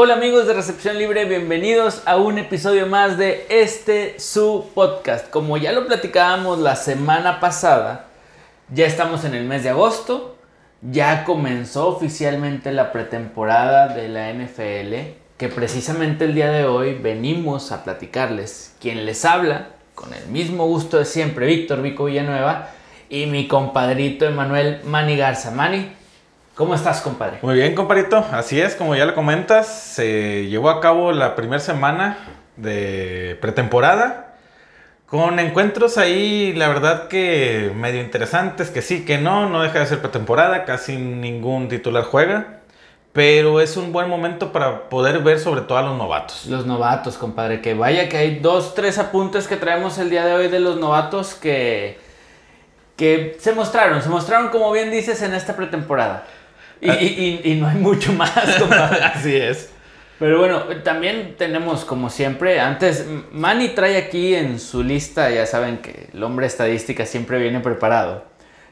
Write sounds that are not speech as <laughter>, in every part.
Hola amigos de Recepción Libre, bienvenidos a un episodio más de este su podcast. Como ya lo platicábamos la semana pasada, ya estamos en el mes de agosto, ya comenzó oficialmente la pretemporada de la NFL, que precisamente el día de hoy venimos a platicarles. Quien les habla, con el mismo gusto de siempre, Víctor Vico Villanueva y mi compadrito Emanuel Mani Garza. Mani, ¿cómo estás, compadre? Muy bien, compadrito. Así es, como ya lo comentas, se llevó a cabo la primera semana de pretemporada con encuentros ahí, la verdad que medio interesantes, que sí, que no, no deja de ser pretemporada, casi ningún titular juega, pero es un buen momento para poder ver sobre todo a los novatos. Los novatos, compadre, que vaya que hay dos, tres apuntes que traemos el día de hoy de los novatos que, que se mostraron, se mostraron como bien dices en esta pretemporada. Y, y- y- y no hay mucho más, <laughs> compadre. Así es. Pero bueno, también tenemos como siempre, antes, Manny trae aquí en su lista, ya saben que el hombre estadística siempre viene preparado.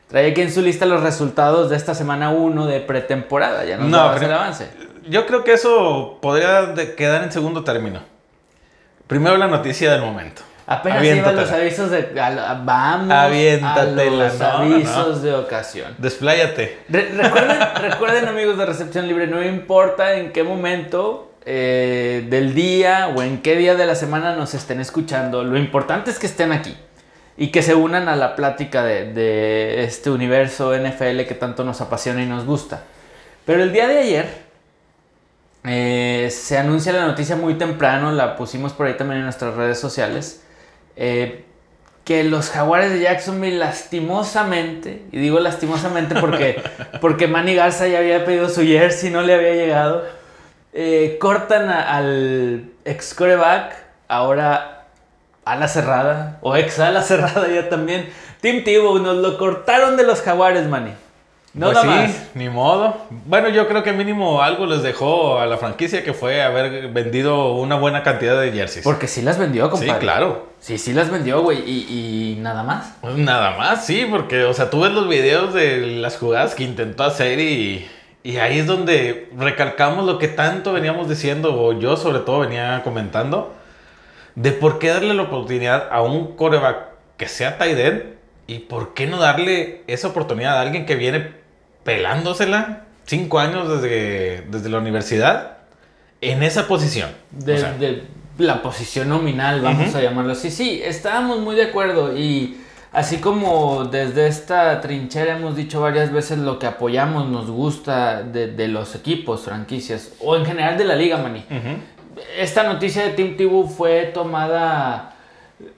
Trae aquí en su lista los resultados de esta semana 1 de pretemporada, ya nos No, el avance. Yo creo que eso podría quedar en segundo término. Primero la noticia del momento. Apenas iban los avisos de... a la- vamos Aviéntatela, a los no, avisos de ocasión. Despláyate. Re- recuerden, <laughs> recuerden, amigos de Recepción Libre, no importa en qué momento eh, del día o en qué día de la semana nos estén escuchando, lo importante es que estén aquí y que se unan a la plática de, de este universo NFL que tanto nos apasiona y nos gusta. Pero el día de ayer eh, se anuncia la noticia muy temprano, la pusimos por ahí también en nuestras redes sociales. Eh, que los jaguares de Jacksonville lastimosamente, y digo lastimosamente porque, <laughs> porque Manny Garza ya había pedido su jersey, no le había llegado, eh, cortan a- al ex coreback, ahora ala cerrada, o ex ala cerrada ya también. Tim Tebow, nos lo cortaron de los jaguares, Manny. No pues nada sí, más. ni modo. Bueno, yo creo que mínimo algo les dejó a la franquicia que fue haber vendido una buena cantidad de jerseys. Porque sí las vendió, sí, compadre. claro. Sí, sí las vendió, güey, y, y nada más. Nada más, sí, porque, o sea, tú ves los videos de las jugadas que intentó hacer y, y ahí es donde recalcamos lo que tanto veníamos diciendo, o yo sobre todo venía comentando, de por qué darle la oportunidad a un coreback que sea tight end y por qué no darle esa oportunidad a alguien que viene pelándosela cinco años desde, desde la universidad en esa posición. de, O sea, de la posición nominal, vamos a llamarlo así. Sí, estábamos muy de acuerdo y así como desde esta trinchera hemos dicho varias veces lo que apoyamos, nos gusta de, de los equipos, franquicias o en general de la liga, Mani. ujú. Esta noticia de Tim Tebow fue tomada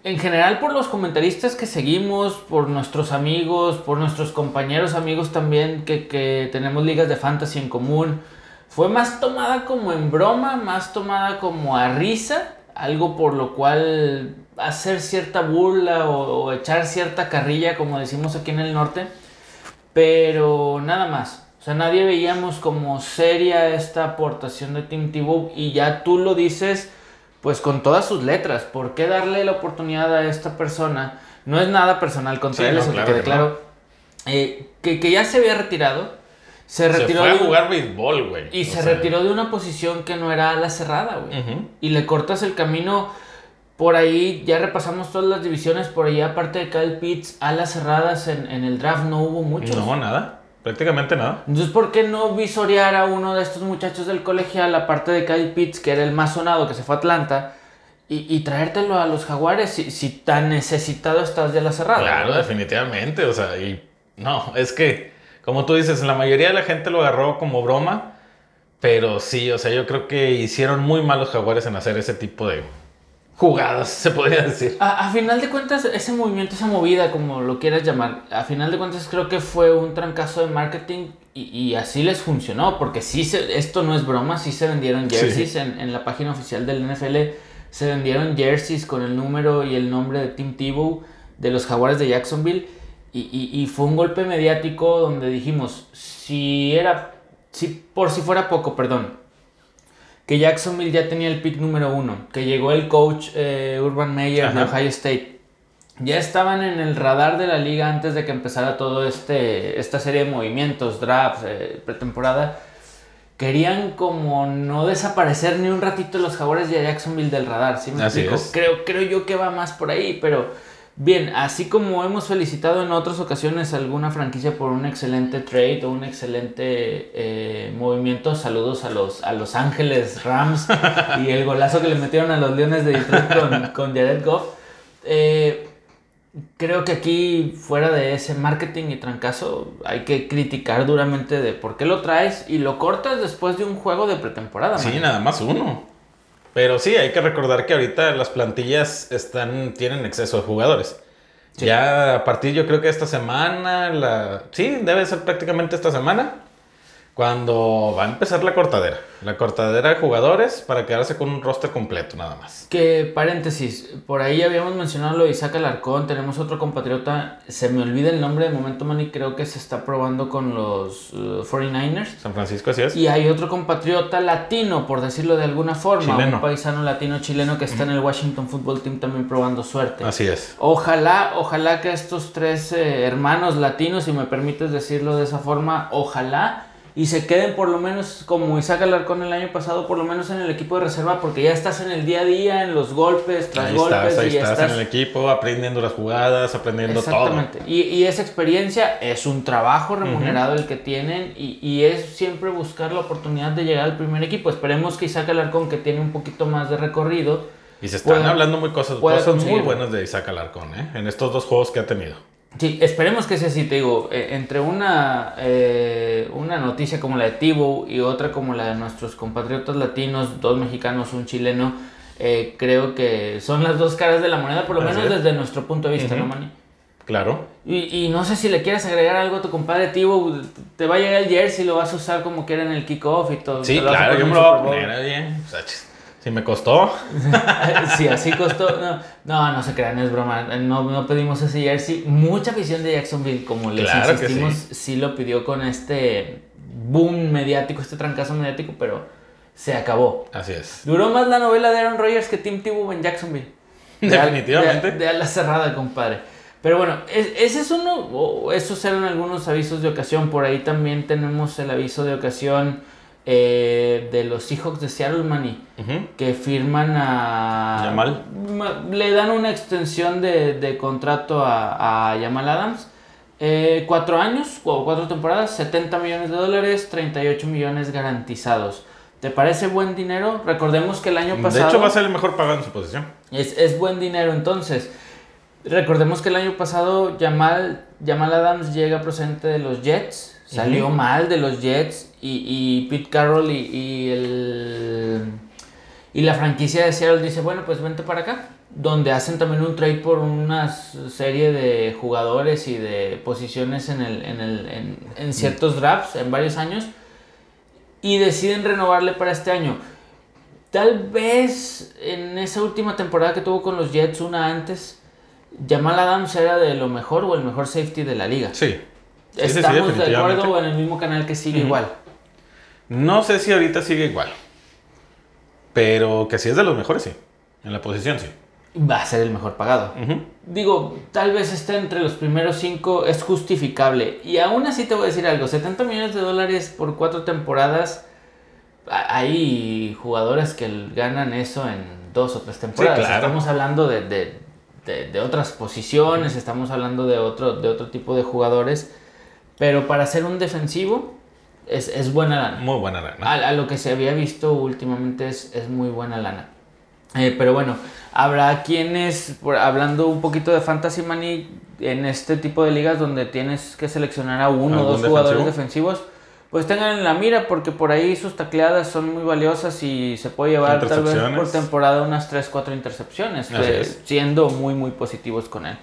en general por los comentaristas que seguimos, por nuestros amigos, por nuestros compañeros amigos también que, que tenemos ligas de fantasy en común. Fue más tomada como en broma, más tomada como a risa, algo por lo cual hacer cierta burla o, o echar cierta carrilla, como decimos aquí en el norte, pero nada más. O sea, nadie veíamos como seria esta aportación de Tim Tebow y ya tú lo dices pues con todas sus letras. ¿Por qué darle la oportunidad a esta persona? No es nada personal contra Sí, él, no, eso que claro quede que claro. Eh, que, que ya se había retirado. Se Se retiró fue a jugar béisbol, güey. y O se sea, retiró de una posición que no era la cerrada, güey. Y le cortas el camino por ahí, ya repasamos todas las divisiones, por ahí aparte de Kyle Pitts, alas cerradas en, en el draft no hubo muchos. No, nada. Prácticamente nada. Entonces, ¿por qué no visorear a uno de estos muchachos del colegial, aparte de Kyle Pitts, que era el más sonado, que se fue a Atlanta, y, y traértelo a los jaguares si, si tan necesitado estás de la cerrada? Claro, ¿verdad? definitivamente. O sea, y no, es que, como tú dices, la mayoría de la gente lo agarró como broma. Pero sí, o sea, yo creo que hicieron muy mal los jaguares en hacer ese tipo de jugadas, se podría decir. A, a final de cuentas, ese movimiento, esa movida, como lo quieras llamar, a final de cuentas creo que fue un trancazo de marketing y, y así les funcionó, porque sí, se- esto no es broma, sí se vendieron jerseys en, en la página oficial del NFL, se vendieron jerseys con el número y el nombre de Tim Tebow de los Jaguares de Jacksonville y, y- y fue un golpe mediático donde dijimos, si era, si, por si fuera poco, perdón, que Jacksonville ya tenía el pick número uno, que llegó el coach eh, Urban Meyer de. Ohio State. Ya estaban en el radar de la liga antes de que empezara todo este esta serie de movimientos, drafts, eh, pretemporada. querían como no desaparecer ni un ratito los jaguares de Jacksonville del radar, ¿sí me Así explico? Creo, creo yo que va más por ahí, pero bien, así como hemos felicitado en otras ocasiones a alguna franquicia por un excelente trade o un excelente eh, movimiento, saludos a los, a los Ángeles Rams y el golazo que le metieron a los Leones de Detroit con, con Jared Goff. Eh, Creo que aquí, fuera de ese marketing y trancazo, hay que criticar duramente de por qué lo traes y lo cortas después de un juego de pretemporada. Sí, man. nada más uno. Pero sí, hay que recordar que ahorita las plantillas están, tienen exceso de jugadores. Sí. Ya a partir, yo creo que esta semana, la... sí, debe ser prácticamente esta semana, cuando va a empezar la cortadera. La cortadera de jugadores para quedarse con un roster completo, nada más. Que paréntesis, por ahí habíamos mencionado lo de Isaac Alarcón, tenemos otro compatriota, se me olvida el nombre de momento, man, y creo que se está probando con los uh, 49ers. San Francisco, así es. Y hay otro compatriota latino, por decirlo de alguna forma, Chileno. un paisano latino chileno que está en el Washington Football Team también probando suerte. Así es. Ojalá, ojalá que estos tres eh, hermanos latinos, si me permites decirlo de esa forma, ojalá y se queden por lo menos como Isaac Alarcón el año pasado, por lo menos en el equipo de reserva, porque ya estás en el día a día, en los golpes, tras Ahí golpes, estás, ahí y ya estás, estás en el equipo, aprendiendo las jugadas, aprendiendo todo. Exactamente. Y, y esa experiencia es un trabajo remunerado el que tienen y, y es siempre buscar la oportunidad de llegar al primer equipo. Esperemos que Isaac Alarcón, que tiene un poquito más de recorrido, Y se están hablando muy cosas, cosas muy buenas de Isaac Alarcón, ¿eh? En estos dos juegos que ha tenido. Sí, esperemos que sea así, te digo, eh, entre una, eh, una noticia como la de Tibo y otra como la de nuestros compatriotas latinos, dos mexicanos, un chileno, eh, creo que son las dos caras de la moneda, por lo menos es. desde nuestro punto de vista, ¿no, Manny? Claro. Y, y no sé si le quieres agregar algo a tu compadre Tibo, te va a llegar el jersey, lo vas a usar como quiera en el kickoff y todo. Sí, claro, yo me lo voy a poner. O sea, si me costó. <laughs> sí, así costó. No, no, no se crean, es broma. No, no pedimos ese jersey. Mucha afición de Jacksonville, como les Claro insistimos, sí. sí. lo pidió con este boom mediático, este trancazo mediático, pero se acabó. Así es. Duró más la novela de Aaron Rodgers que Tim Tebow en Jacksonville. De Definitivamente. De, de ala cerrada, compadre. Pero bueno, es- ese es uno, o esos eran algunos avisos de ocasión. Por ahí también tenemos el aviso de ocasión eh, de los Seahawks de Seattle, Manny que firman a... Yamal. Ma- Le dan una extensión de, de contrato a, a Yamal Adams. Eh, cuatro años o cuatro temporadas, 70 millones de dólares, 38 millones garantizados. ¿Te parece buen dinero? Recordemos que el año pasado... De hecho, va a ser el mejor pagado en su posición. Es, es buen dinero entonces. Recordemos que el año pasado Jamal, Jamal Adams llega procedente de los Jets. Salió mal de los Jets. Y, y Pete Carroll y, y el, y la franquicia de Seattle dice, bueno, pues vente para acá. Donde hacen también un trade por una serie de jugadores y de posiciones en, el, en, el, en, en ciertos drafts en varios años. Y deciden renovarle para este año. Tal vez en esa última temporada que tuvo con los Jets, una antes, Jamal Adams era de lo mejor o el mejor safety de la liga. Sí. Sí, sí, sí, ¿Estamos de acuerdo o en el mismo canal que sigue igual? No sé si ahorita sigue igual. Pero que sí es de los mejores, sí. En la posición, sí. Va a ser el mejor pagado. Digo, tal vez esté entre los primeros cinco, es justificable. Y aún así te voy a decir algo, 70 millones de dólares por cuatro temporadas, hay jugadores que ganan eso en dos o tres temporadas. claro. Estamos hablando de, de- de- de otras posiciones, estamos hablando de otro, de otro tipo de jugadores, pero para ser un defensivo es, es buena lana. Muy buena lana. A, a lo que se había visto últimamente es, es muy buena lana. Eh, pero bueno, habrá quienes, por- hablando un poquito de Fantasy Money, en este tipo de ligas donde tienes que seleccionar a uno o ¿Algún dos jugadores defensivo? defensivos, pues tengan en la mira porque por ahí sus tacleadas son muy valiosas y se puede llevar tal vez por temporada unas 3, 4 intercepciones, siendo muy, muy positivos con él.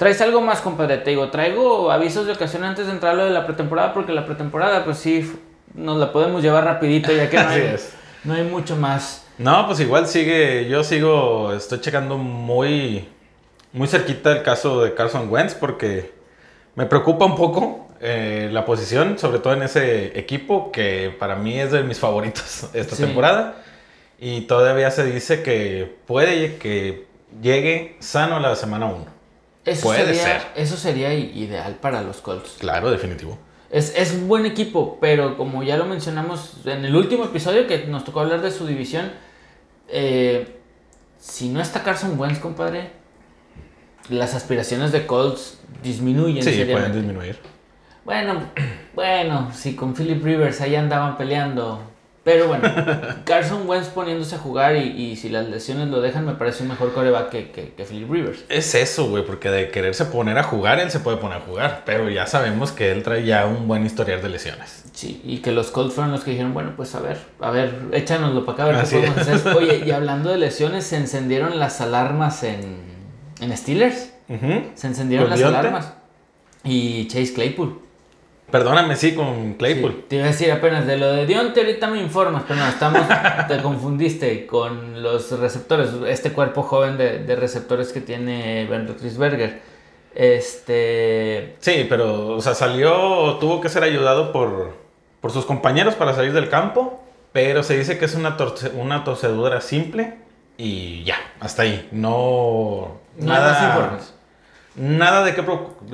¿Traes algo más, compadre? Te digo, traigo avisos de ocasión antes de entrar lo de la pretemporada, porque la pretemporada, pues sí, nos la podemos llevar rapidito, ya que no <laughs> hay, es. no hay mucho más. No, pues igual sigue, yo sigo, estoy checando muy, muy cerquita el caso de Carson Wentz porque me preocupa un poco eh, la posición, sobre todo en ese equipo que para mí es de mis favoritos <laughs> esta Sí. temporada y todavía se dice que puede que llegue sano la semana 1. Eso Puede sería, ser. Eso sería ideal para los Colts. Claro, definitivo. Es, es un buen equipo, pero como ya lo mencionamos en el último episodio que nos tocó hablar de su división, eh, si no está Carson Wentz, compadre, las aspiraciones de Colts disminuyen. Sí, seriamente. pueden disminuir. Bueno, <clears throat> bueno, si con Philip Rivers ahí andaban peleando. Pero bueno, <laughs> Carson Wentz poniéndose a jugar y, y si las lesiones lo dejan, me parece un mejor coreback que, que, que Philip Rivers. Es eso, güey, porque de quererse poner a jugar, él se puede poner a jugar. Pero ya sabemos que él trae ya un buen historial de lesiones. Sí, y que los Colts fueron los que dijeron, bueno, pues a ver, a ver, échanoslo para acá, a ver Así qué podemos es. hacer. <laughs> Oye, y hablando de lesiones, se encendieron las alarmas en, en Steelers. Se encendieron ¿Con las alarmas. Y Chase Claypool. Perdóname, sí, con Claypool. Sí, te iba a decir apenas de lo de Dionte, ahorita me informas, pero no, estamos, <laughs> te confundiste con los receptores, este cuerpo joven de, de receptores que tiene Ben Roethlisberger. Este, Sí, pero, o sea, salió, tuvo que ser ayudado por, por sus compañeros para salir del campo, pero se dice que es una, torce- una torcedura simple y ya, hasta ahí. No. más informes. Nada de qué,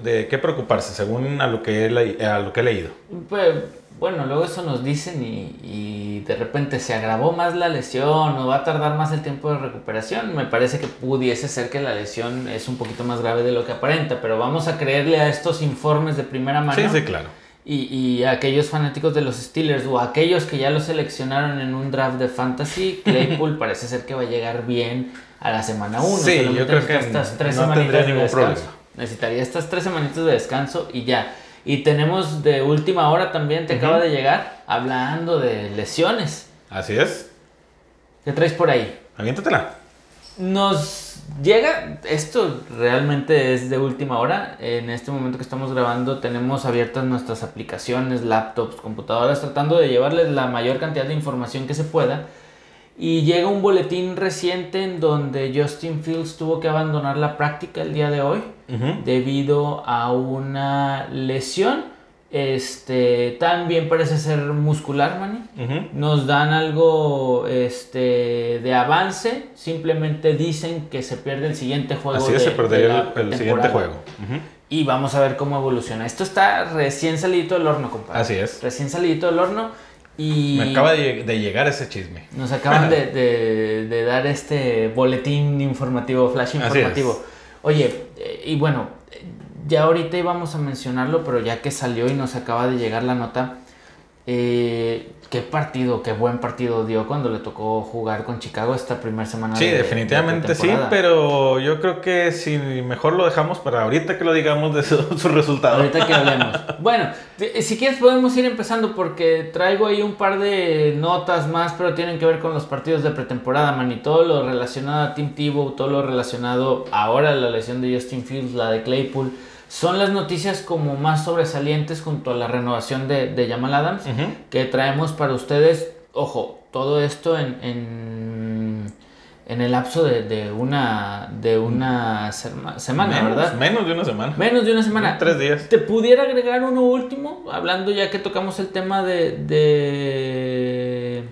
de qué preocuparse, según a lo que he, a lo que he leído. Pues, bueno, luego eso nos dicen y, y de repente se agravó más la lesión o va a tardar más el tiempo de recuperación. Me parece que pudiese ser que la lesión es un poquito más grave de lo que aparenta, pero vamos a creerle a estos informes de primera mano. Sí, sí, claro. Y, y a aquellos fanáticos de los Steelers o a aquellos que ya lo seleccionaron en un draft de fantasy, <laughs> Claypool parece ser que va a llegar bien a la semana 1. Sí, yo creo que no tendría ningún problema. Necesitaría estas tres semanitas de descanso y ya. Y tenemos de última hora también, te acaba de llegar, hablando de lesiones. Así es. ¿Qué traes por ahí? Aviéntatela. Nos llega, esto realmente es de última hora. En este momento que estamos grabando tenemos abiertas nuestras aplicaciones, laptops, computadoras, tratando de llevarles la mayor cantidad de información que se pueda. Y llega un boletín reciente en donde Justin Fields tuvo que abandonar la práctica el día de hoy debido a una lesión. Este, también parece ser muscular, Manny. Nos dan algo este, de avance, simplemente dicen que se pierde el siguiente juego. Así es, de- se perdería el, el siguiente juego. Y vamos a ver cómo evoluciona. Esto está recién salidito del horno, compadre. Así es. Recién salidito del horno. Y Me acaba de, de llegar ese chisme. nos acaban de, <laughs> de- de dar este boletín informativo, flash informativo. Oye, eh, y bueno, ya ahorita íbamos a mencionarlo, pero ya que salió y nos acaba de llegar la nota, eh, qué partido, qué buen partido dio cuando le tocó jugar con Chicago esta primera semana. Sí, de- definitivamente de sí, pero yo creo que si mejor lo dejamos para ahorita que lo digamos de su, <laughs> su resultado. Ahorita que hablemos. <laughs> Bueno, si quieres podemos ir empezando porque traigo ahí un par de notas más, pero tienen que ver con los partidos de pretemporada, man, y todo lo relacionado a Tim Tebow, todo lo relacionado ahora a la lesión de Justin Fields, la de Claypool, son las noticias como más sobresalientes junto a la renovación de, de Jamal Adams que traemos para ustedes. Ojo, todo esto en, en, en el lapso de, de una, de una serma- semana, menos, ¿verdad? menos de una semana. Menos de una semana. Tres días. ¿Te pudiera agregar uno último? Hablando ya que tocamos el tema de. de,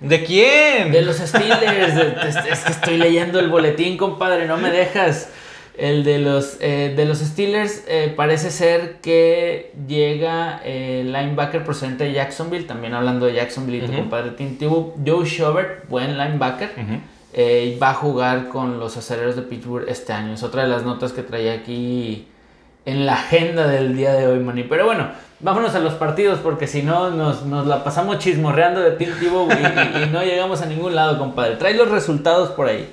¿De quién? de los Steelers. Es que estoy leyendo el boletín, compadre, no me dejas. El de los, eh, de los Steelers eh, parece ser que llega el linebacker procedente de Jacksonville. También hablando de Jacksonville y tu Ujú. compadre Tim Tebow. Joe Schobert, buen linebacker. Eh, va a jugar con los aceleros de Pittsburgh este año. Es otra de las notas que traía aquí en la agenda del día de hoy, Manny. Pero bueno, vámonos a los partidos porque si no nos, nos la pasamos chismorreando de Tim Tebow y, y- y no llegamos a ningún lado, compadre. Trae los resultados por ahí.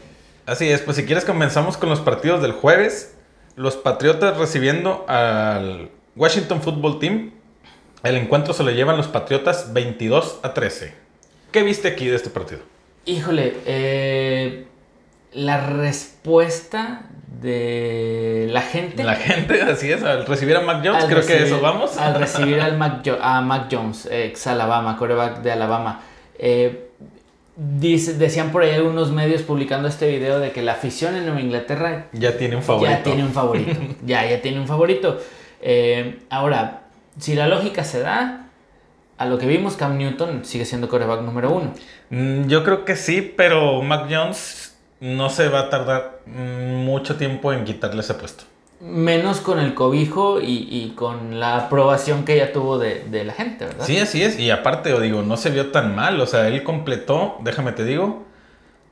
Así es, pues si quieres comenzamos con los partidos del jueves. Los Patriotas recibiendo al Washington Football Team. El encuentro se lo llevan los Patriotas 22 a 13. ¿Qué viste aquí de este partido? Híjole, eh, la respuesta de la gente. La gente, <laughs> así es, al recibir a Mac Jones, al creo que eso vamos. Al recibir al Mac a Mac Jones, ex Alabama, coreback de Alabama. Eh, dice- decían por ahí algunos medios publicando este video de que la afición en Nueva Inglaterra Ya tiene un favorito. ya tiene un favorito. <laughs> ya, ya tiene un favorito. Eh, ahora, si la lógica se da, a lo que vimos, Cam Newton sigue siendo coreback número uno. Mm, Yo creo que sí, pero Mac Jones no se va a tardar mucho tiempo en quitarle ese puesto. Menos con el cobijo y, y con la aprobación que ella tuvo de, de la gente, ¿verdad? Sí, así es. Y aparte, o digo, no se vio tan mal. O sea, él completó, déjame te digo,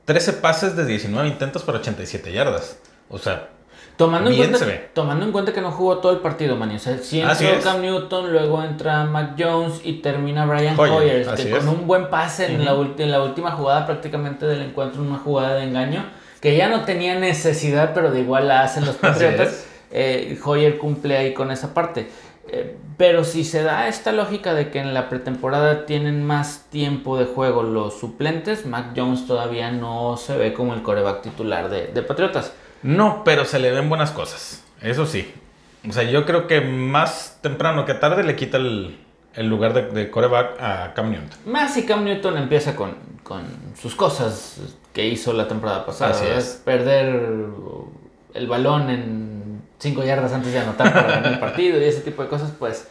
13 pases de 19 intentos para 87 yardas. O sea, Tomando en, cuenta, se ve. tomando en cuenta que no jugó todo el partido, Manny. O sea, si entró. Cam Newton, luego entra Mac Jones y termina Brian Hoyer, que es. con un buen pase en, la, en la última jugada prácticamente del encuentro, una jugada de engaño, que ya no tenía necesidad, pero de igual la hacen los <laughs> Patriotas. Eh, Hoyer cumple ahí con esa parte. Eh, pero si se da esta lógica de que en la pretemporada tienen más tiempo de juego los suplentes, Mac Jones todavía no se ve como el coreback titular de, de Patriotas. no, pero se le ven buenas cosas. Eso sí. O sea, yo creo que más temprano que tarde le quita el, el lugar de, de coreback a Cam Newton. Más si Cam Newton empieza con, con sus cosas que hizo la temporada pasada. Es. Perder el balón en 5 yardas antes de anotar para ganar el partido y ese tipo de cosas, pues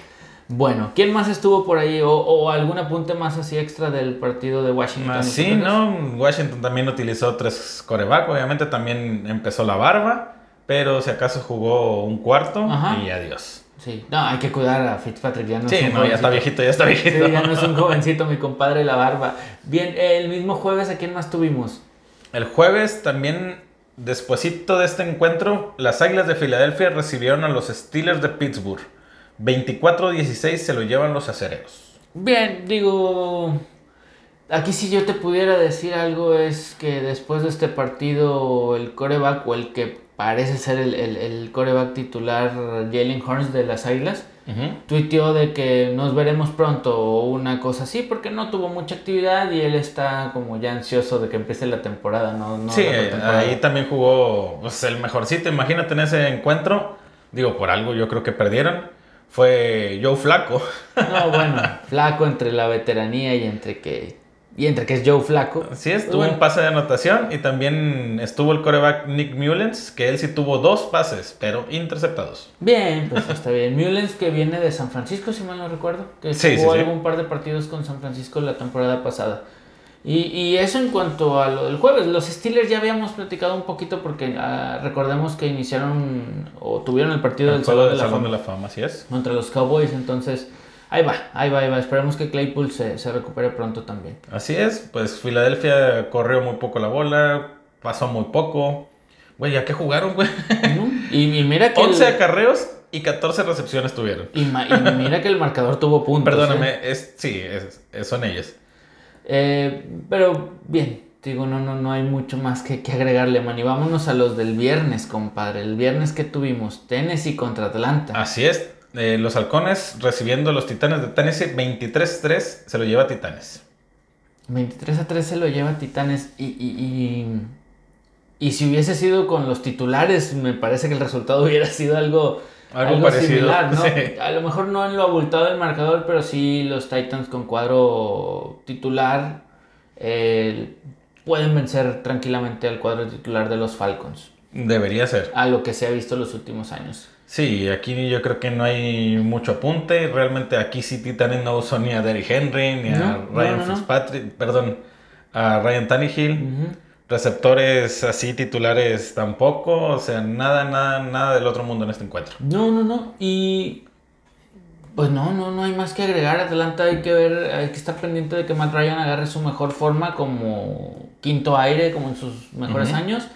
bueno. ¿Quién más estuvo por ahí? ¿O, o algún apunte más así extra del partido de Washington? Así, ¿no? Washington también utilizó tres coreback. Obviamente también empezó la barba. Pero si acaso jugó un cuarto Ajá. y adiós. Sí, no, hay que cuidar a Fitzpatrick. Ya no es Sí, un no, ya está viejito, ya está viejito. Sí, ya no es un jovencito, mi compadre La Barba. Bien, el mismo jueves, ¿a quién más tuvimos? El jueves también, despuesito de este encuentro, las Águilas de Filadelfia recibieron a los Steelers de Pittsburgh. 24-16 se lo llevan los acereros. Bien, digo, aquí si yo te pudiera decir algo es que después de este partido el coreback o el que parece ser el, el, el coreback titular Jalen Hurts de las Águilas tuiteó de que nos veremos pronto o una cosa así porque no tuvo mucha actividad y él está como ya ansioso de que empiece la temporada, no, no sí, ahí también jugó pues, el mejorcito. Imagínate en ese encuentro, digo, por algo yo creo que perdieron, fue Joe Flaco. No, bueno, <laughs> flaco entre la veteranía y entre que y entre que es Joe Flaco. Sí, estuvo bueno. un pase de anotación y también estuvo el coreback Nick Mullens, que él sí tuvo dos pases, pero interceptados. Bien, pues <laughs> está bien. Mullens que viene de San Francisco, si mal no recuerdo. Que Sí, jugó sí, sí. algún par de partidos con San Francisco la temporada pasada. Y, y eso en cuanto a lo del jueves. Los Steelers ya habíamos platicado un poquito porque ah, recordemos que iniciaron o tuvieron el partido El del Salón de la Salón Fama de la Fama, así es. contra los Cowboys. Entonces, ahí va, ahí va, ahí va. Esperemos que Claypool se, se recupere pronto también. Así es, pues Filadelfia corrió muy poco la bola, pasó muy poco. Güey, ¿ya qué jugaron, güey? ¿No? Y, y mira que el- 11 acarreos y 14 recepciones tuvieron. y, mira que el marcador tuvo puntos. ¿eh? Perdóname, es, sí, es, es- son ellos. Eh, pero bien, digo, no, no, no hay mucho más que, que agregarle, man. Y vámonos a los del viernes, compadre. El viernes que tuvimos, Tennessee contra Atlanta. Así es, eh, los halcones recibiendo a los titanes de Tennessee 23-3, se lo lleva a Titanes. 23 a 3 se lo lleva Titanes. Y, y, y, y si hubiese sido con los titulares, me parece que el resultado <laughs> hubiera sido algo, Algo parecido, similar, ¿no? sí. A lo mejor no en lo abultado del marcador, pero sí los Titans con cuadro titular eh, pueden vencer tranquilamente al cuadro titular de los Falcons. Debería ser. a lo que se ha visto los últimos años. Sí, aquí yo creo que no hay mucho apunte. Realmente aquí sí Titanes no usó ni a Derrick Henry, ni a No, Ryan no, no. Fitzpatrick, perdón, a Ryan Tannehill. Receptores así titulares tampoco. O sea, nada, nada, nada del otro mundo en este encuentro. No, no, no. Y pues no, no, no hay más que agregar. Atlanta hay que ver, hay que estar pendiente de que Matt Ryan agarre su mejor forma como quinto aire, como en sus mejores años.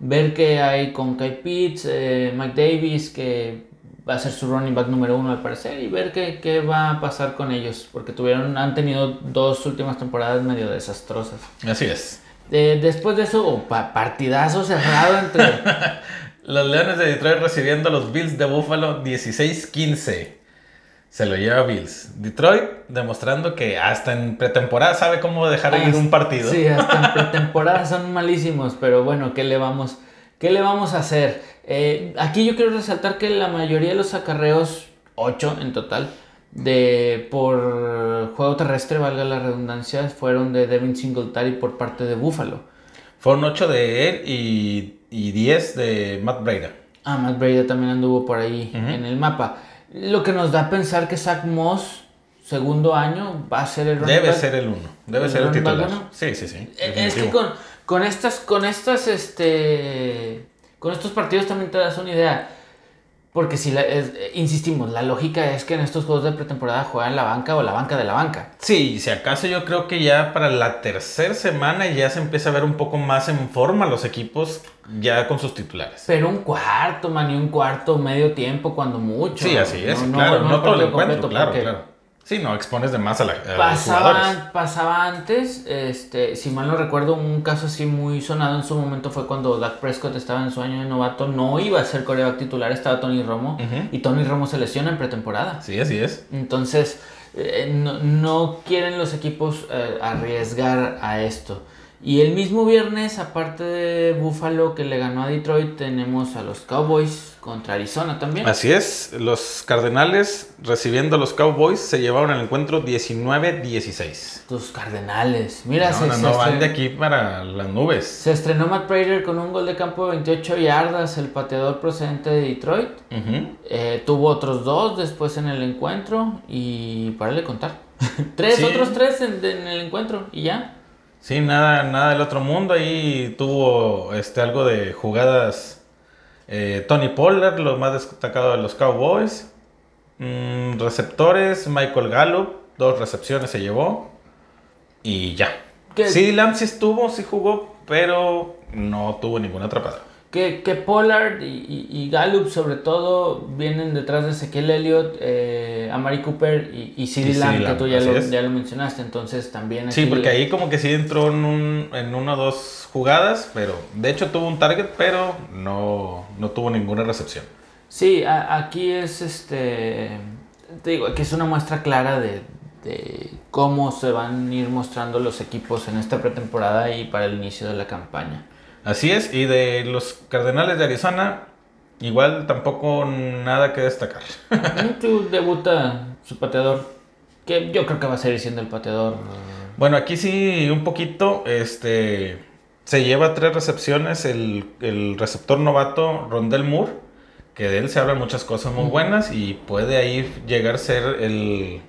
Ver qué hay con Kai Pitts, eh, Mike Davis, que va a ser su running back número uno al parecer, y ver qué, qué va a pasar con ellos, porque tuvieron, han tenido dos últimas temporadas medio desastrosas. Así es. Eh, después de eso, oh, pa- partidazo cerrado entre <laughs> Los Leones de Detroit recibiendo a los Bills de Buffalo 16-15. Se lo lleva Bills. Detroit demostrando que hasta en pretemporada sabe cómo dejar ir un partido. Ah, Sí, hasta en <laughs> pretemporada son malísimos, pero bueno, ¿qué le vamos, qué le vamos a hacer? Eh, aquí yo quiero resaltar que la mayoría de los acarreos, 8 en total, de por juego terrestre, valga la redundancia, fueron de Devin Singletary por parte de Buffalo. Fueron 8 de él y, y 10 de Matt Breda. Ah, Matt Breda también anduvo por ahí en el mapa. Lo que nos da a pensar que Zach Moss, segundo año, va a ser el Debe ser el 1. Debe ¿El ser el titular. uno? Sí, sí, sí. Eh, Es que con, con estas, con estas, este, con estos partidos también te das una idea. Porque si la- es- insistimos, la lógica es que en estos juegos de pretemporada juegan la banca o la banca de la banca. Sí, si acaso yo creo que ya para la tercera semana ya se empieza a ver un poco más en forma los equipos ya con sus titulares. Pero un cuarto, man, y un cuarto, medio tiempo, cuando mucho. Sí, así es, No- no- claro, no no, el todo el encuentro, claro, claro. Sí, no, expones de más a, la, a los jugadores. Pasaba, pasaba antes, este, si mal no recuerdo, un caso así muy sonado en su momento fue cuando Dak Prescott estaba en su año de novato, no iba a ser coreback titular, estaba Tony Romo, y Tony Romo se lesiona en pretemporada. Sí, así es. Entonces, eh, no, no quieren los equipos eh, arriesgar a esto. Y el mismo viernes, aparte de Buffalo que le ganó a Detroit, tenemos a los Cowboys contra Arizona también. Así es, los Cardenales recibiendo a los Cowboys se llevaron el encuentro 19-16. Tus Cardenales. Mira, No, se, no, se no, van de aquí para las nubes. se estrenó Matt Prater con un gol de campo de 28 yardas, el pateador procedente de Detroit. Eh, tuvo otros dos después en el encuentro y para de contar. <laughs> tres, Sí. otros tres en, en el encuentro y ya. Sí, nada, nada del otro mundo. Ahí tuvo este, algo de jugadas eh, Tony Pollard, lo más destacado de los Cowboys. Mm, receptores, Michael Gallup, dos recepciones se llevó. Y ya. ¿Qué? Sí, Lamb sí estuvo, sí jugó, pero no tuvo ninguna atrapada. Que, que Pollard y, y- y Gallup sobre todo vienen detrás de Ezequiel Elliott, eh, Amari Cooper y, y CeeDee Lamb, que tú ya lo, ya lo mencionaste. Entonces también Sí, porque ahí como que sí entró en, un, en una o dos jugadas, pero de hecho tuvo un target, pero no, no tuvo ninguna recepción. Sí, a- aquí es este. Te digo, aquí es una muestra clara de, de cómo se van a ir mostrando los equipos en esta pretemporada y para el inicio de la campaña. Así es, y de los Cardenales de Arizona, igual tampoco nada que destacar. Tú debuta su pateador, que yo creo que va a seguir siendo el pateador. Bueno, aquí sí un poquito, este, se lleva tres recepciones el, el receptor novato Rondell Moore, que de él se hablan muchas cosas muy buenas y puede ahí llegar a ser el,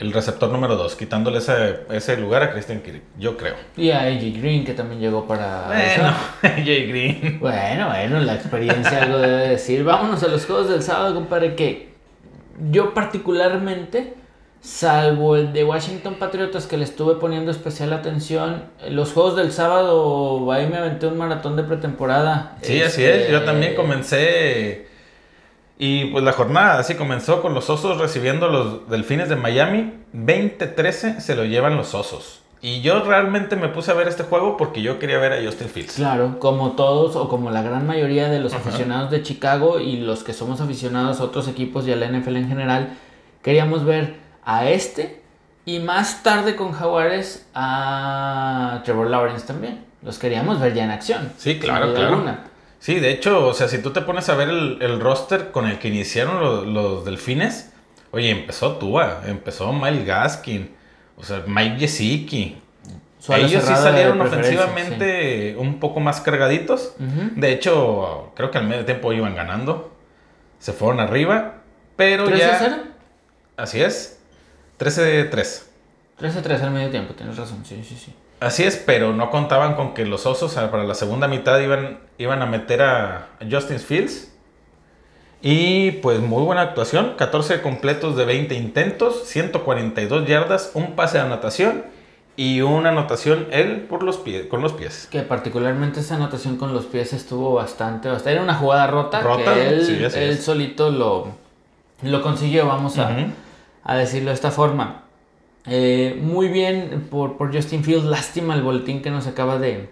el receptor número dos, quitándole ese, ese lugar a Christian Kirk, yo creo. Y a AJ Green, que también llegó para. Bueno, <laughs> Jay Green. Bueno, bueno, la experiencia algo debe decir. Vámonos a los juegos del sábado, compadre, que yo particularmente, salvo el de Washington Patriotas que le estuve poniendo especial atención, los juegos del sábado, ahí me aventé un maratón de pretemporada. Sí, así Este, es. Yo también comencé. Y pues la jornada así comenzó con los osos recibiendo los delfines de Miami. 20-13 se lo llevan los osos. Y yo realmente me puse a ver este juego porque yo quería ver a Justin Fields. Claro, como todos o como la gran mayoría de los Ajá. aficionados de Chicago y los que somos aficionados a otros equipos y a la NFL en general, queríamos ver a este y más tarde con Jaguares a Trevor Lawrence también. Los queríamos ver ya en acción. Sí, claro, claro. alguna. Sí, de hecho, o sea, si tú te pones a ver el, el roster con el que iniciaron los, los delfines, oye, empezó Tua, empezó Mike Gaskin, o sea, Mike ala Ellos sí salieron ofensivamente un poco más cargaditos. Ujú. De hecho, creo que al medio tiempo iban ganando. Se fueron arriba. Pero ¿3 ya. a 0? Así es. 13-3. 3 a 3 al medio tiempo, tienes razón, sí, sí, sí. Así es, pero no contaban con que los osos para la segunda mitad iban, iban a meter a Justin Fields. Y pues muy buena actuación. 14 completos de 20 intentos. 142 yardas. Un pase de anotación. Y una anotación él por los pies, con los pies. Que particularmente esa anotación con los pies estuvo bastante, bastante. Era una jugada rota, Rota, que él, sí, él solito lo, lo consiguió, vamos a, a decirlo de esta forma. Eh, muy bien por, por Justin Fields, lástima el boletín que nos acaba de,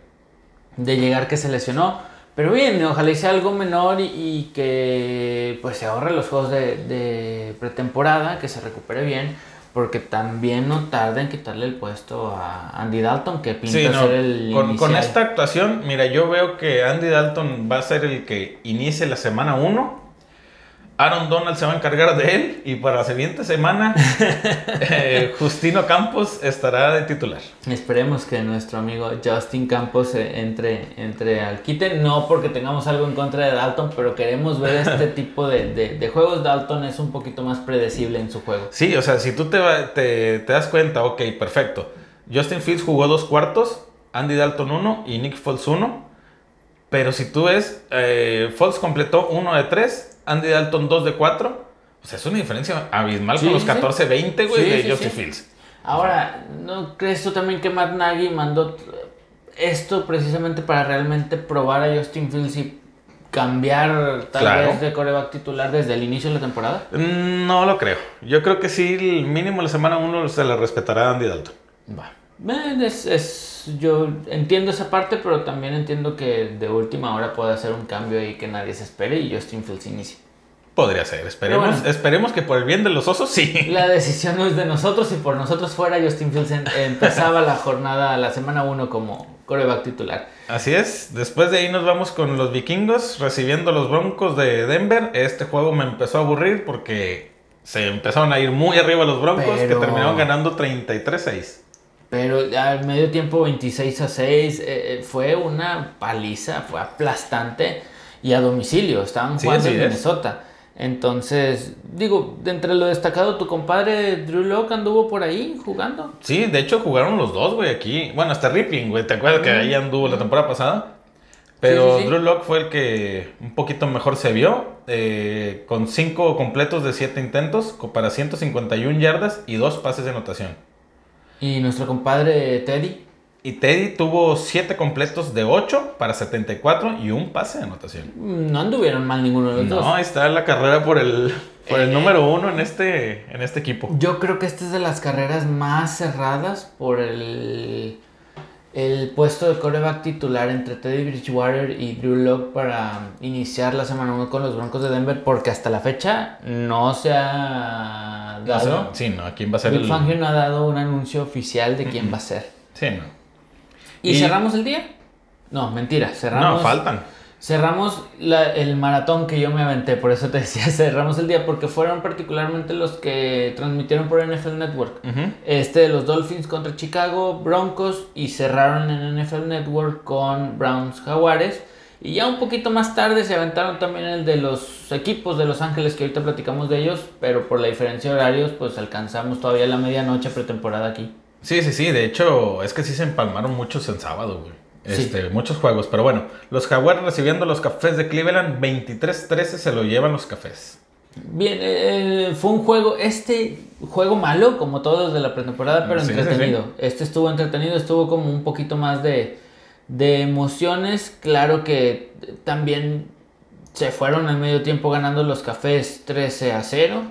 de llegar que se lesionó. Pero bien, ojalá hice algo menor y, y que pues se ahorre los juegos de, de pretemporada, que se recupere bien, porque también no tarda en quitarle el puesto a Andy Dalton, que pinta Sí, no, ser el con, con esta actuación, mira, yo veo que Andy Dalton va a ser el que inicie la semana 1. Aaron Donald se va a encargar de él. Y para la siguiente semana, <laughs> eh, Justino Campos estará de titular. Esperemos que nuestro amigo Justin Campos entre, entre al quite, no porque tengamos algo en contra de Dalton, pero queremos ver este <laughs> tipo de, de- de juegos. Dalton es un poquito más predecible en su juego. Sí, o sea, si tú te, te, te das cuenta, ok, perfecto. Justin Fields jugó dos cuartos, Andy Dalton uno y Nick Foles uno. Pero si tú ves, eh, Fox completó 1 de 3, Andy Dalton 2 de 4. O sea, es una diferencia abismal Sí, con los sí. 14-20, güey, de Justin. Fields. Ahora, ¿no crees tú también que Matt Nagy mandó esto precisamente para realmente probar a Justin Fields y cambiar tal Claro. vez de coreback titular desde el inicio de la temporada? Mm, No lo creo. Yo creo que sí, el mínimo la semana 1 se le respetará a Andy Dalton. Va. Eh, Es, es- yo entiendo esa parte, pero también entiendo que de última hora puede hacer un cambio ahí que nadie se espere y Justin Fields inicie. Podría ser, esperemos, bueno. esperemos que por el bien de los osos sí. <laughs> La decisión no es de nosotros, si por nosotros fuera, Justin Fields en- empezaba la jornada, la semana 1 como coreback titular. Así es, después de ahí nos vamos con los vikingos recibiendo los broncos de Denver. Este juego me empezó a aburrir porque se empezaron a ir muy arriba los broncos Pero- que terminaron ganando 33-6. Pero al medio tiempo 26 a 6 eh, eh, fue una paliza, fue aplastante y a domicilio, estaban jugando en es. Minnesota. Entonces, digo, de entre lo destacado, tu compadre Drew Locke anduvo por ahí jugando. Sí, de hecho jugaron los dos, güey, aquí. Bueno, hasta Ripping, güey, ¿te acuerdas que ahí anduvo la temporada pasada? Pero Sí, sí, sí. Drew Locke fue el que un poquito mejor se vio, eh, con 5 completos de 7 intentos, para 151 yardas y 2 pases de anotación. Y nuestro compadre Teddy. Y Teddy tuvo 7 completos de 8 para 74 y un pase de anotación. No anduvieron mal ninguno de los No, dos. ahí está la carrera por el, por el Eh. número uno en este, en este equipo. Yo creo que esta es de las carreras más cerradas por el, el puesto de coreback titular entre Teddy Bridgewater y Drew Locke para iniciar la semana 1 con los Broncos de Denver, porque hasta la fecha no se ha dado. sí, no, ¿quién va a ser Bill el...? Fangio no ha dado un anuncio oficial de quién va a ser. Sí, no. ¿Y, Y- cerramos el día? No, mentira, cerramos. No, faltan. Cerramos la- el maratón que yo me aventé, por eso te decía, <laughs> cerramos el día, porque fueron particularmente los que transmitieron por NFL Network. Este de los Dolphins contra Chicago, Broncos, y cerraron en NFL Network con Browns Jaguares. Y ya un poquito más tarde se aventaron también el de los equipos de Los Ángeles, que ahorita platicamos de ellos, pero por la diferencia de horarios, pues alcanzamos todavía la medianoche pretemporada aquí. Sí, sí, sí. De hecho, es que sí se empalmaron muchos en sábado, güey. Sí. Este, Muchos juegos. Pero bueno, los Jaguars recibiendo los cafés de Cleveland, 23-13 se lo llevan los cafés. Bien, eh, fue un juego, este juego malo, como todos de la pretemporada, pero Sí, sí, entretenido. Este estuvo entretenido, estuvo como un poquito más de, de emociones. Claro que también se fueron al medio tiempo ganando los cafés 13 a 0,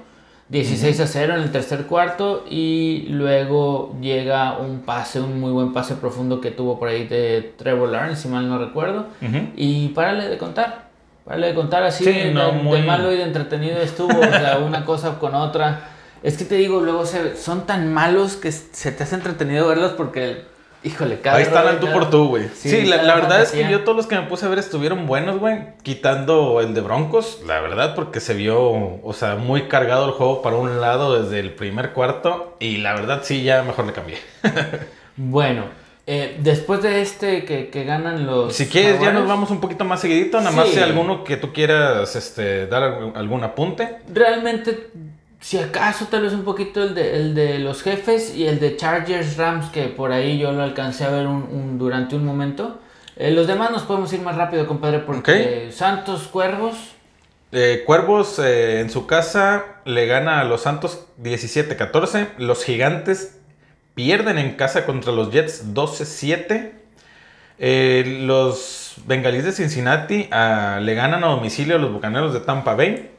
16 a 0 en el tercer cuarto y luego llega un pase, un muy buen pase profundo que tuvo por ahí de Trevor Lawrence, si mal no recuerdo. Y párale de contar. Párale de contar así Sí, de, no, de- muy- de malo y de entretenido estuvo. O sea, una cosa con otra. Es que te digo, luego se, son tan malos que se te hace entretenido verlos porque, híjole, cada Ahí están al tú por tú, güey. Sí, Sí, la, verdad es que yo todos los que me puse a ver estuvieron buenos, güey. Quitando el de Broncos, la verdad, porque se vio, o sea, muy cargado el juego para un lado desde el primer cuarto. Y la verdad, sí, ya mejor le cambié. <laughs> Bueno, eh, después de este que, que ganan los. Si quieres, ya nos vamos un poquito más seguidito. Nada más si alguno que tú quieras este, dar algún, algún apunte. Realmente, si acaso, tal vez un poquito el de, el de los jefes y el de Chargers Rams, que por ahí yo lo alcancé a ver un, un- durante un momento. Eh, los demás nos podemos ir más rápido, compadre, porque Santos Cuervos. Eh, Cuervos eh, en su casa le gana a los Santos 17-14. Los Gigantes pierden en casa contra los Jets 12-7. Eh, los Bengalíes de Cincinnati ah, le ganan a domicilio a los Bucaneros de Tampa Bay.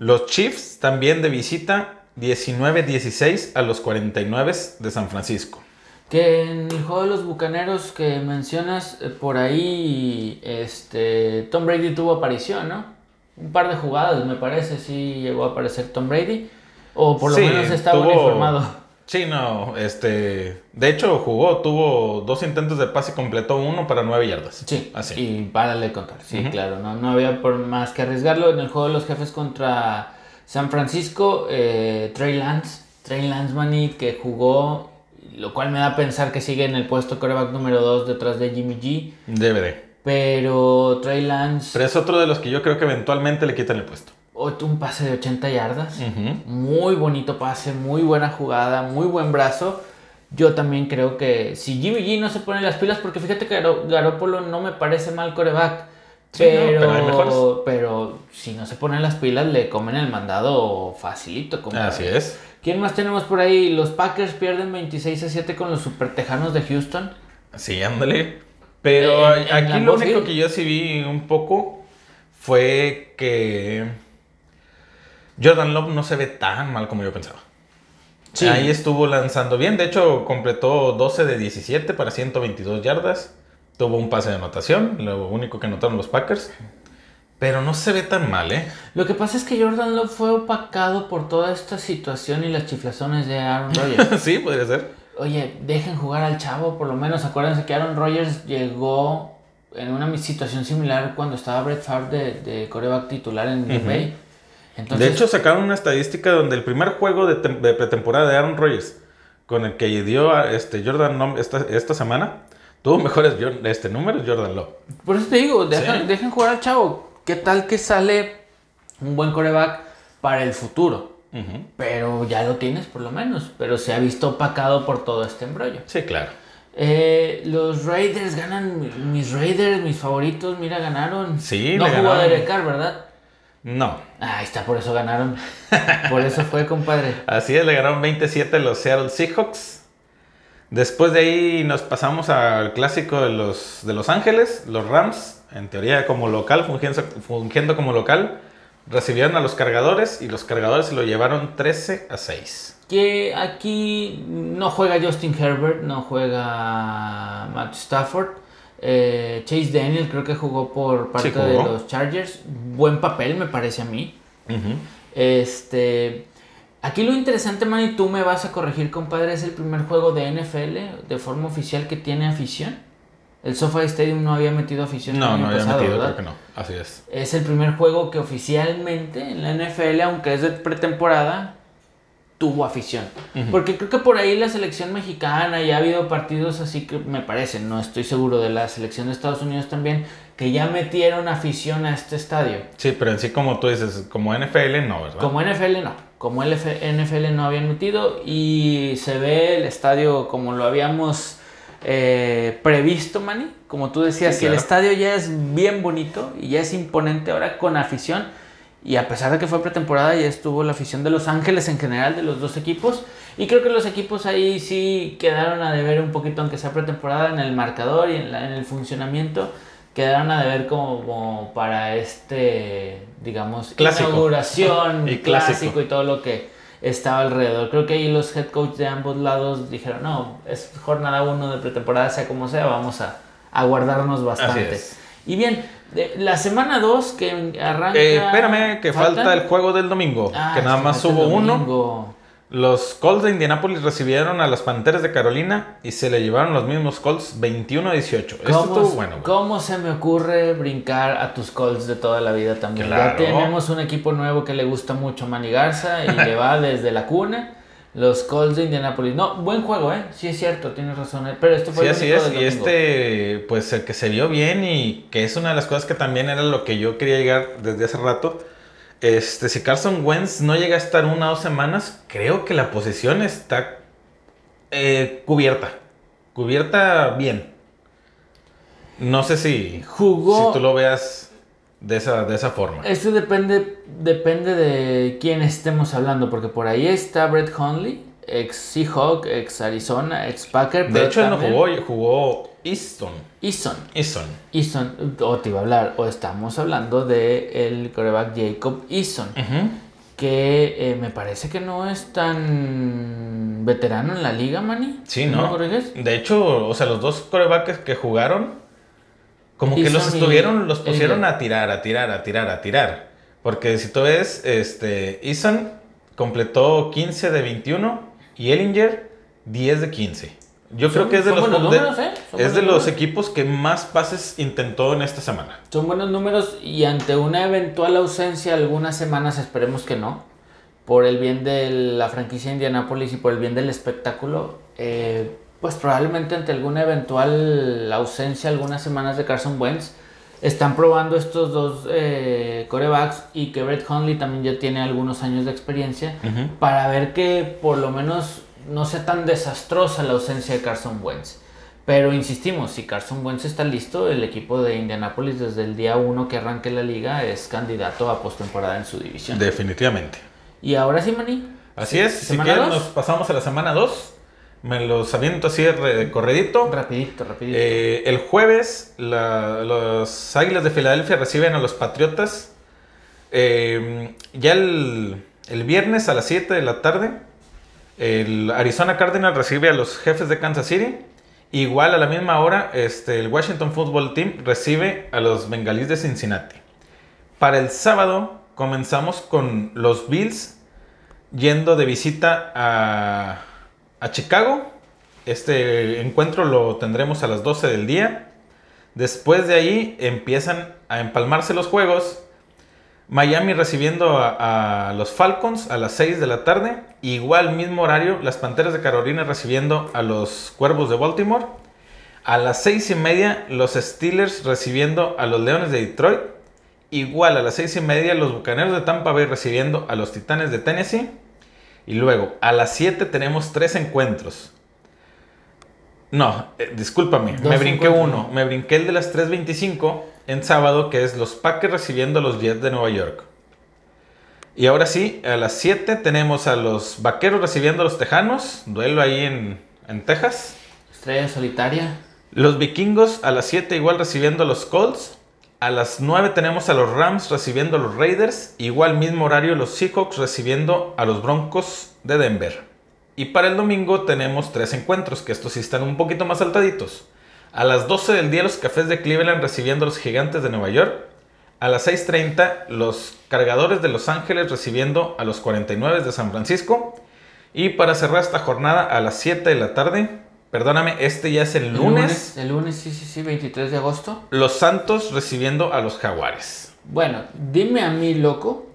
Los Chiefs también de visita 19-16 a los 49 de San Francisco. Que en el juego de los bucaneros que mencionas, eh, por ahí este, Tom Brady tuvo aparición, ¿no? Un par de jugadas, me parece, sí llegó a aparecer Tom Brady. O por lo Sí, menos estaba tuvo- uniformado. Sí, no, este. De hecho, jugó, tuvo dos intentos de pase y completó uno para nueve yardas. Sí, así. y párale de contar. Sí, claro, no, no había por más que arriesgarlo. En el juego de los jefes contra San Francisco, eh, Trey Lance, Trey Lance Manny, que jugó, lo cual me da a pensar que sigue en el puesto coreback número 2 detrás de Jimmy G. DVD. Pero Trey Lance, Pero es otro de los que yo creo que eventualmente le quitan el puesto. Un pase de 80 yardas. Muy bonito pase, muy buena jugada, muy buen brazo. Yo también creo que si Jimmy G no se pone las pilas, porque fíjate que Garoppolo no me parece mal coreback, Sí, no, pero, pero si no se ponen las pilas, le comen el mandado facilito. compadre. Así es. ¿Quién más tenemos por ahí? Los Packers pierden 26 a 7 con los Super Tejanos de Houston. Sí, ándale. Pero aquí lo único que yo sí vi un poco fue que Jordan Love no se ve tan mal como yo pensaba. Sí. Ahí estuvo lanzando bien. De hecho, completó 12 de 17 para 122 yardas. Tuvo un pase de anotación, lo único que anotaron los Packers. Pero no se ve tan mal, ¿eh? Lo que pasa es que Jordan Love fue opacado por toda esta situación y las chiflazones de Aaron <laughs> Rodgers. sí, podría ser. Oye, dejen jugar al chavo, por lo menos. Acuérdense que Aaron Rodgers llegó en una situación similar cuando estaba Brett Favre de, de coreback titular en Green Bay. Entonces, de hecho, sacaron una estadística donde el primer juego de, tem- de pretemporada de Aaron Rodgers, con el que dio a este Jordan esta, esta semana, tuvo mejores Jor- este, números Jordan Love. por eso te digo, dejen, Sí. dejen jugar al chavo. ¿Qué tal que sale un buen coreback para el futuro? Pero ya lo tienes por lo menos. Pero se ha visto opacado por todo este embrollo. Sí, claro. Eh, los Raiders ganan, mi- mis Raiders, mis favoritos, mira, ganaron. Sí, no jugó. Derek Carr, ¿verdad? No. Ah, Ahí está, por eso ganaron. Por eso fue, compadre. <laughs> Así es, le ganaron 27 a los Seattle Seahawks. Después de ahí nos pasamos al clásico de los, de los Ángeles, los Rams, en teoría como local, fungiendo, fungiendo como local, recibieron a los cargadores y los cargadores se lo llevaron 13 a 6. Que aquí no juega Justin Herbert, no juega Matt Stafford. Eh, Chase Daniel creo que jugó por parte de jugó. los Chargers. Buen papel, me parece a mí. Este. Aquí lo interesante, man, y tú me vas a corregir, compadre, es el primer juego de NFL de forma oficial que tiene afición. El SoFi Stadium no había metido afición el No, año no había pasado, metido, ¿verdad? creo que no. Así es. Es el primer juego que oficialmente en la NFL, aunque es de pretemporada, tuvo afición. Porque creo que por ahí la selección mexicana y ha habido partidos así que me parece, no estoy seguro de la selección de Estados Unidos también, que ya metieron afición a este estadio. Sí, pero en sí, como tú dices, como NFL, no, ¿verdad? Como NFL no, como NFL no habían metido y se ve el estadio como lo habíamos eh, previsto, Manny. Como tú decías, Sí, si el claro. estadio ya es bien bonito y ya es imponente ahora con afición. Y a pesar de que fue pretemporada, ya estuvo la afición de Los Ángeles en general, de los dos equipos. Y creo que los equipos ahí sí quedaron a deber un poquito, aunque sea pretemporada, en el marcador y en, la- en el funcionamiento. Quedaron a deber como, como para este, digamos, Clásico. inauguración, <laughs> Y clásico. clásico. y todo lo que estaba alrededor. Creo que ahí los head coach de ambos lados dijeron, no, es jornada uno de pretemporada, sea como sea, vamos a, a guardarnos bastante. Y bien, de- la semana 2 que arranca... Eh, espérame, que falta ¿faltan? el juego del domingo, Ah, que nada más falta hubo uno. Los Colts de Indianapolis recibieron a las Panteras de Carolina y se le llevaron los mismos Colts 21 a 18. Esto ¿Cómo, estuvo bueno. güey. ¿Cómo se me ocurre brincar a tus Colts de toda la vida también? Ya Claro. tenemos un equipo nuevo que le gusta mucho a Manny Garza y le va <laughs> desde la cuna. Los Colts de Indianapolis. No, buen juego, ¿eh? Sí es cierto, tienes razón. ¿eh? Pero este fue Sí, el así es. del Y este, pues el que se vio bien y que es una de las cosas que también era lo que yo quería llegar desde hace rato. Este, si Carson Wentz no llega a estar una o dos semanas, creo que la posición está eh, cubierta. Cubierta bien. No sé si, Jugó- si tú lo veas de esa, de esa forma. Esto depende, depende de quién estemos hablando, porque por ahí está Brett Hundley, ex Seahawk, ex Arizona, ex Packer. De hecho, él no jugó, jugó Easton. Eason. Easton. Eason, o te iba a hablar, o estamos hablando de el coreback Jacob Eason, Ujú. que eh, me parece que no es tan veterano en la liga, Manny. Sí, ¿Me ¿no? corriges? De hecho, o sea, los dos corebacks que jugaron, como que los estuvieron, los pusieron a tirar, a tirar, a tirar, a tirar. Porque si tú ves, este, Eason completó 15 de 21 y Ellinger 10 de 15. Yo Son- creo que es de son los, de- números, ¿eh? Es de los equipos que más pases intentó en esta semana. Son buenos números y ante una eventual ausencia, algunas semanas, esperemos que no, por el bien de la franquicia Indianapolis y por el bien del espectáculo, eh, pues probablemente ante alguna eventual ausencia, algunas semanas de Carson Wentz, están probando estos dos eh, corebacks y que Brett Hundley también ya tiene algunos años de experiencia para ver que por lo menos no sea tan desastrosa la ausencia de Carson Wentz. Pero insistimos, si Carson Wentz está listo, el equipo de Indianapolis desde el día 1 que arranque la liga es candidato a postemporada en su división. Definitivamente. Y ahora sí, Mani. Así es, si quieren nos pasamos a la semana 2. Me los aviento así corredito. Rapidito, rapidito. Eh, el jueves los Águilas de Filadelfia reciben a los Patriotas. Eh, ya el, el, viernes a las 7 de la tarde, el Arizona Cardinals recibe a los jefes de Kansas City. Igual a la misma hora, este, el Washington Football Team recibe a los Bengalíes de Cincinnati. Para el sábado comenzamos con los Bills yendo de visita a, a Chicago. Este encuentro lo tendremos a las 12 del día. Después de ahí empiezan a empalmarse los juegos. Miami recibiendo a, los Falcons a las 6 de la tarde. Igual mismo horario, las Panteras de Carolina recibiendo a los Cuervos de Baltimore. A las 6 y media, los Steelers recibiendo a los Leones de Detroit. Igual a las 6 y media, los Bucaneros de Tampa Bay recibiendo a los Titanes de Tennessee. Y luego, a las 7 tenemos tres encuentros. No, eh, discúlpame, me brinqué uno. Me brinqué el de las 3.25 en sábado, que es los Packers recibiendo a los Jets de Nueva York. Y ahora sí, a las 7 tenemos a los Vaqueros recibiendo a los Tejanos, duelo ahí en, en Texas. Estrella solitaria. Los Vikingos a las 7 igual recibiendo a los Colts. A las 9 tenemos a los Rams recibiendo a los Raiders. Igual mismo horario los Seahawks recibiendo a los Broncos de Denver. Y para el domingo tenemos tres encuentros, que estos sí están un poquito más saltaditos. A las 12 del día los Cafés de Cleveland recibiendo a los Gigantes de Nueva York. A las 6.30 los Cargadores de Los Ángeles recibiendo a los 49 de San Francisco. Y para cerrar esta jornada a las 7 de la tarde, perdóname, este ya es el, lunes, El lunes, sí, sí, sí, 23 de agosto. Los Santos recibiendo a los Jaguares. Bueno, dime a mí, loco,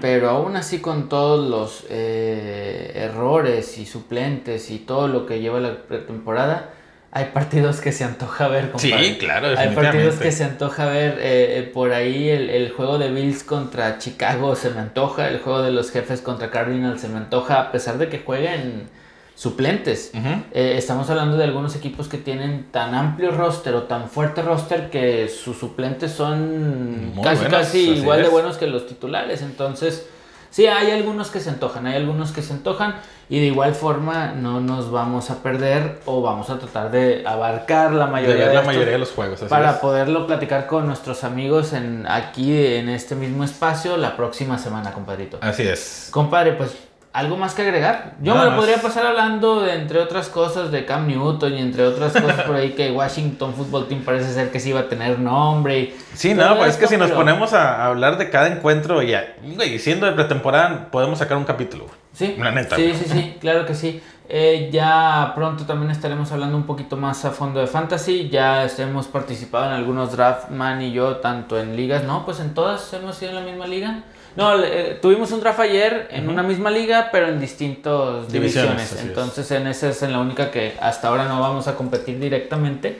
pero aún así con todos los eh, errores y suplentes y todo lo que lleva la pretemporada, hay partidos que se antoja ver. Compadre. Sí, claro, Hay partidos que se antoja ver. Eh, eh, por ahí el, el, juego de Bills contra Chicago se me antoja. El juego de los jefes contra Cardinals se me antoja. A pesar de que jueguen suplentes. Eh, estamos hablando de algunos equipos que tienen tan amplio roster o tan fuerte roster que sus suplentes son casi, casi igual de buenos que los titulares. Entonces Sí, hay algunos que se antojan, hay algunos que se antojan y de igual forma no nos vamos a perder o vamos a tratar de abarcar la mayoría de, la mayoría de los juegos para poderlo platicar con nuestros amigos en aquí en este mismo espacio la próxima semana, compadrito. Así es. Compadre, pues ¿Algo más que agregar? Yo me lo podría pasar hablando de, entre otras cosas de Cam Newton y entre otras cosas por ahí que Washington Football Team parece ser que sí iba a tener nombre. Y sí, no, pues es que si nos ponemos a hablar de cada encuentro y, y siendo de pretemporada podemos sacar un capítulo. Sí, la neta. Sí, sí, sí, claro que sí. Eh, ya pronto también estaremos hablando un poquito más a fondo de fantasy. Ya hemos participado en algunos draft, man y yo, tanto en ligas, no, pues en todas hemos sido en la misma liga. No, eh, tuvimos un draft ayer en una misma liga, pero en distintas divisiones. Entonces, en esa es en la única que hasta ahora no vamos a competir directamente.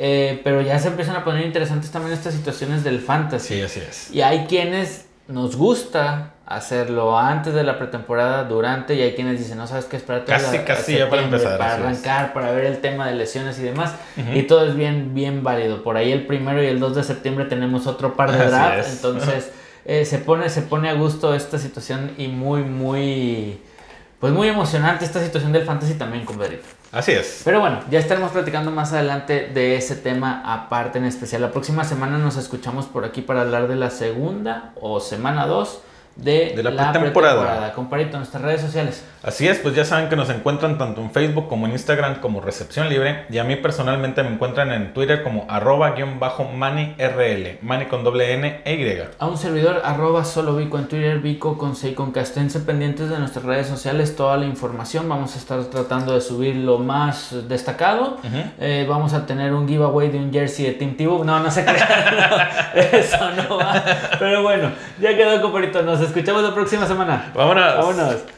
Eh, pero ya se empiezan a poner interesantes también estas situaciones del fantasy. Sí, así es. Y hay quienes nos gusta hacerlo antes de la pretemporada, durante, y hay quienes dicen, no sabes qué, esperar casi, casi ya para empezar. Para arrancar, para ver el tema de lesiones y demás. Y todo es bien, bien válido. Por ahí el primero y el 2 de septiembre tenemos otro par de drafts, entonces... <laughs> Eh, se, pone, se pone a gusto esta situación y muy, muy, pues muy emocionante esta situación del fantasy también, compadrito. Así es. Pero bueno, ya estaremos platicando más adelante de ese tema aparte en especial. La próxima semana nos escuchamos por aquí para hablar de la segunda o semana 2 de, la, temporada. Comparito en nuestras redes sociales. Así es, pues ya saben que nos encuentran tanto en Facebook como en Instagram como Recepción Libre. Y a mí personalmente me encuentran en Twitter como arroba guion bajo manirl, mani con doble N e Y. A un servidor arroba solo Vico en Twitter, Vico con C con K. pendientes de nuestras redes sociales, toda la información. Vamos a estar tratando de subir lo más destacado. Eh, vamos a tener un giveaway de un jersey de Team Tibu. No, no se crean. <laughs> eso no va. Pero bueno, ya quedó, comparito. Nos escuchamos la próxima semana. Vámonos. Vámonos.